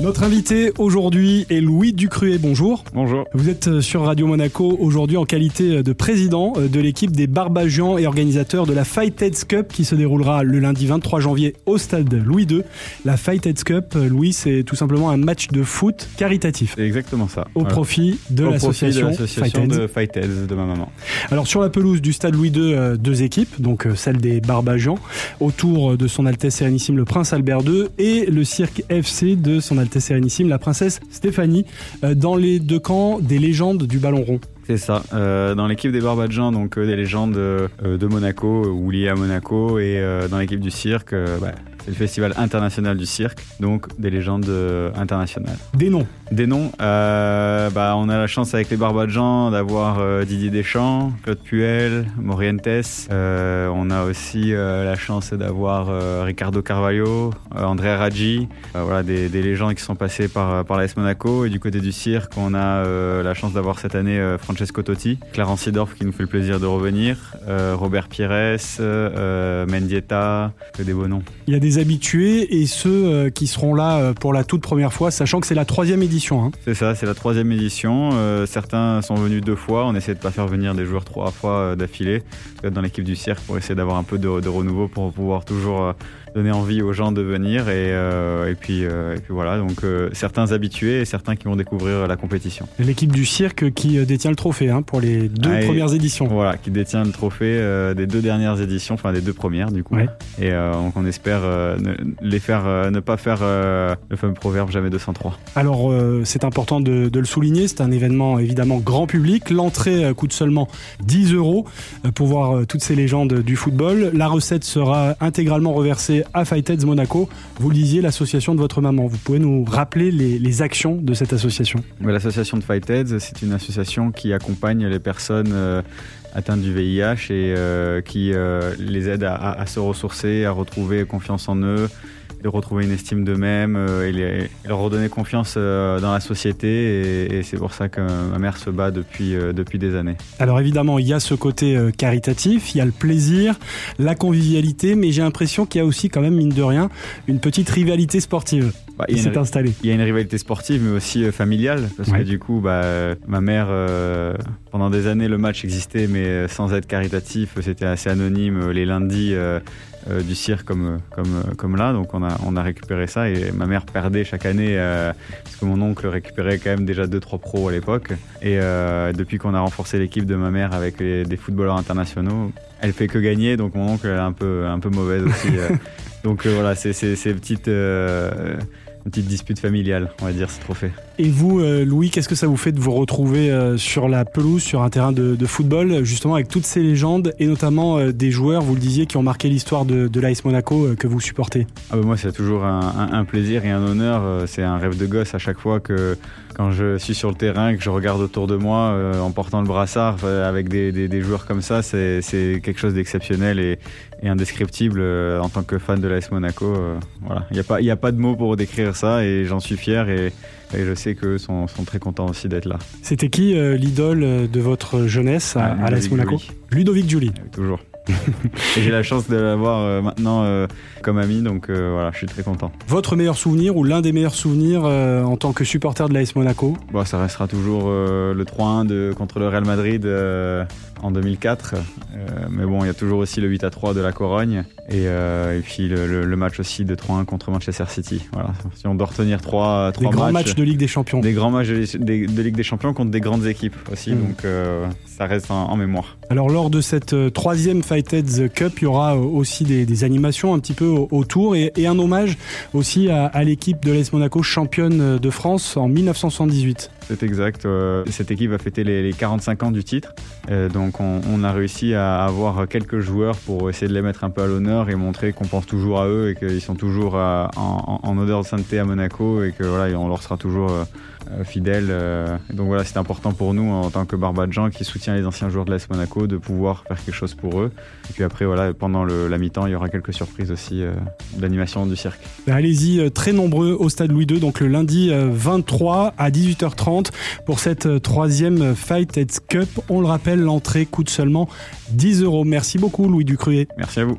Notre invité aujourd'hui est Louis Ducruet. Bonjour. Bonjour. Vous êtes euh, sur Radio Monaco aujourd'hui en qualité de président euh, de l'équipe des Barbagians et organisateur de la Fight Heads Cup qui se déroulera le lundi 23 janvier au stade Louis II. La Fight Heads Cup, euh, Louis, c'est tout simplement un match de foot caritatif. C'est exactement ça. Au Voilà. profit de l'association Fight de Fight Heads de ma maman. Alors sur la pelouse du stade Louis II, euh, deux équipes, donc euh, celle des Barbagians, autour de son Altesse Sérénissime le Prince Albert II et le Cirque FC de son Altesse La Princesse Stéphanie, euh, dans les deux camps des légendes du ballon rond. C'est ça. Euh, dans l'équipe des Barbadjans, donc euh, des légendes de Monaco ou liées à Monaco, et dans l'équipe du cirque, bah, c'est le festival international du cirque, donc des légendes euh, internationales. Des noms. Des noms, euh, bah, on a la chance avec les Barbadjans d'avoir euh, Didier Deschamps, Claude Puel, Morientes. Euh, on a aussi la chance d'avoir Ricardo Carvalho, André Raggi, voilà, des, des légendes qui sont passées par, par l'AS Monaco. Et du côté du cirque, on a la chance d'avoir cette année Francesco Totti, Clarence Seedorf qui nous fait le plaisir de revenir, Robert Pires, Mendieta, que des beaux noms. Il y a des habitués et ceux euh, qui seront là euh, pour la toute première fois, sachant que c'est la troisième édition. hein. C'est ça, c'est la troisième édition. Euh, certains sont venus deux fois. On essaie de pas faire venir des joueurs trois fois d'affilée dans l'équipe du cirque pour essayer d'avoir un peu de, de renouveau pour pouvoir toujours donner envie aux gens de venir. Et, euh, et, puis, euh, et puis voilà, donc certains habitués et certains qui vont découvrir la compétition. L'équipe du cirque qui détient le trophée hein, pour les deux Ah, premières éditions. Voilà, qui détient le trophée des deux dernières éditions, enfin des deux premières du coup. Ouais. Et donc on espère ne, les faire, euh, ne pas faire euh, le fameux proverbe jamais 203. Alors euh, c'est important de, de le souligner, c'est un événement évidemment grand public. L'entrée euh, coûte seulement 10 euros euh, pour voir euh, toutes ces légendes du football. La recette sera intégralement reversée à Fightheads Monaco. Vous le disiez, l'association de votre maman. Vous pouvez nous rappeler les, les actions de cette association? L'association de Fightheads, c'est une association qui accompagne les personnes euh, atteintes du VIH et euh, qui euh, les aide à, se ressourcer, à retrouver confiance en eux, de retrouver une estime d'eux-mêmes euh, et, leur redonner confiance euh, dans la société. Et, et c'est pour ça que ma mère se bat depuis, euh, depuis des années. Alors évidemment, il y a ce côté caritatif, il y a le plaisir, la convivialité, mais j'ai l'impression qu'il y a aussi quand même, mine de rien, une petite rivalité sportive Bah, il s'est installée. Il y a une rivalité sportive, mais aussi euh, familiale, parce Ouais. que du coup, bah, euh, ma mère, euh, pendant des années, le match existait, mais sans être caritatif, c'était assez anonyme les lundis euh, du cirque comme, euh, comme, euh, comme là. Donc on a, on a récupéré ça et ma mère perdait chaque année, euh, parce que mon oncle récupérait quand même déjà 2-3 pros à l'époque. Et euh, depuis qu'on a renforcé l'équipe de ma mère avec les- des footballeurs internationaux, elle fait que gagner, donc mon oncle est un peu, un peu mauvaise aussi. donc voilà, c'est c'est- c'est une petite, dispute familiale, on va dire, ce trophée. Et vous, euh, Louis, qu'est-ce que ça vous fait de vous retrouver euh, sur la pelouse, sur un terrain de, de football, justement avec toutes ces légendes et notamment euh, des joueurs, vous le disiez, qui ont marqué l'histoire de, de l'AS Monaco que vous supportez? Ah bah moi, c'est toujours un, un- un plaisir et un honneur. C'est un rêve de gosse à chaque fois que quand je suis sur le terrain, que je regarde autour de moi en portant le brassard avec des, des- des joueurs comme ça, c'est quelque chose d'exceptionnel et, et indescriptible en tant que fan de l'AS Monaco. voilà, il n'y a, pas- y a pas de mots pour décrire ça et j'en suis fier et, et je sais qu'eux sont, sont très contents aussi d'être là. C'était qui euh, l'idole euh, de votre jeunesse à, Ah, à l'AS Ludovic Monaco. Ludovic Julie. Euh, Toujours. J'ai la chance de l'avoir euh, maintenant euh, comme ami, donc euh, voilà, je suis très content. Votre meilleur souvenir ou l'un des meilleurs souvenirs en tant que supporter de l'AS Monaco? Bon, ça restera toujours le 3-1 de- contre le Real Madrid en 2004. Euh, mais bon, il y a toujours aussi le 8-3 de la Corogne. Et, et puis le, le- le match aussi de 3-1 contre Manchester City. Voilà. Si on doit retenir trois, Des trois grands matchs matchs, de Ligue des Champions. des grands matchs de, des- de Ligue des Champions contre des grandes équipes aussi. Mm. Donc ça reste en, en mémoire. Alors lors de cette euh, troisième Fightheads Cup, il y aura euh, aussi des, animations un petit peu au- autour et, un hommage aussi à, l'équipe de l'AS Monaco championne de France en 1978. C'est exact. euh, cette équipe va fêter les, les 45 ans du titre. Euh, donc on, a réussi à avoir quelques joueurs pour essayer de les mettre un peu à l'honneur et montrer qu'on pense toujours à eux et qu'ils sont toujours à- en, odeur de sainteté à Monaco et que voilà, on leur sera toujours euh, euh, euh. Et donc voilà, c'est important pour nous en tant que Barbadjan qui soutient les anciens joueurs de l'AS Monaco de pouvoir faire quelque chose pour eux. Et puis après, voilà, pendant la mi-temps, il y aura quelques surprises aussi euh, d'animation du cirque. Ben, Allez-y, euh, très nombreux au Stade Louis II, donc le lundi euh, 23 à 18h30 pour cette euh, troisième Fight Heads Cup. On le rappelle, l'entrée coûte seulement 10 euros. Merci beaucoup Louis Ducruet. Merci à vous.